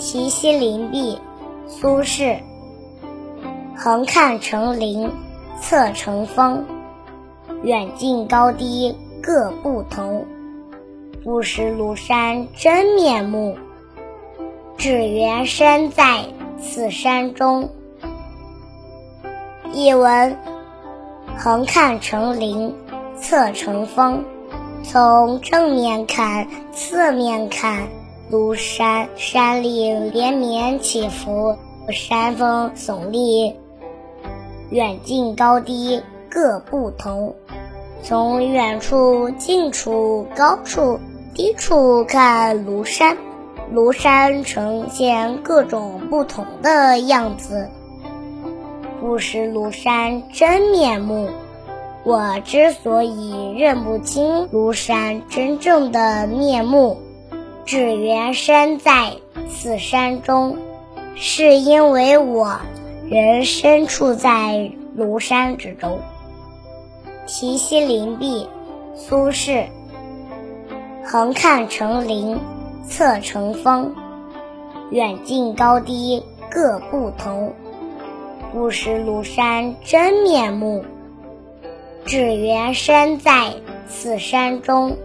题西林壁，苏轼。横看成岭侧成峰，远近高低各不同。不识庐山真面目，只缘身在此山中。译文：横看成岭侧成峰，从正面看、侧面看。庐山山岭连绵起伏，山峰耸立，远近高低各不同。从远处、近处、高处、低处看庐山，庐山呈现各种不同的样子。不识庐山真面目，我之所以认不清庐山真正的面目。只缘身在此山中，是因为我人身处在庐山之中。题西林壁，苏轼。横看成岭侧成峰，远近高低各不同。不识庐山真面目，只缘身在此山中。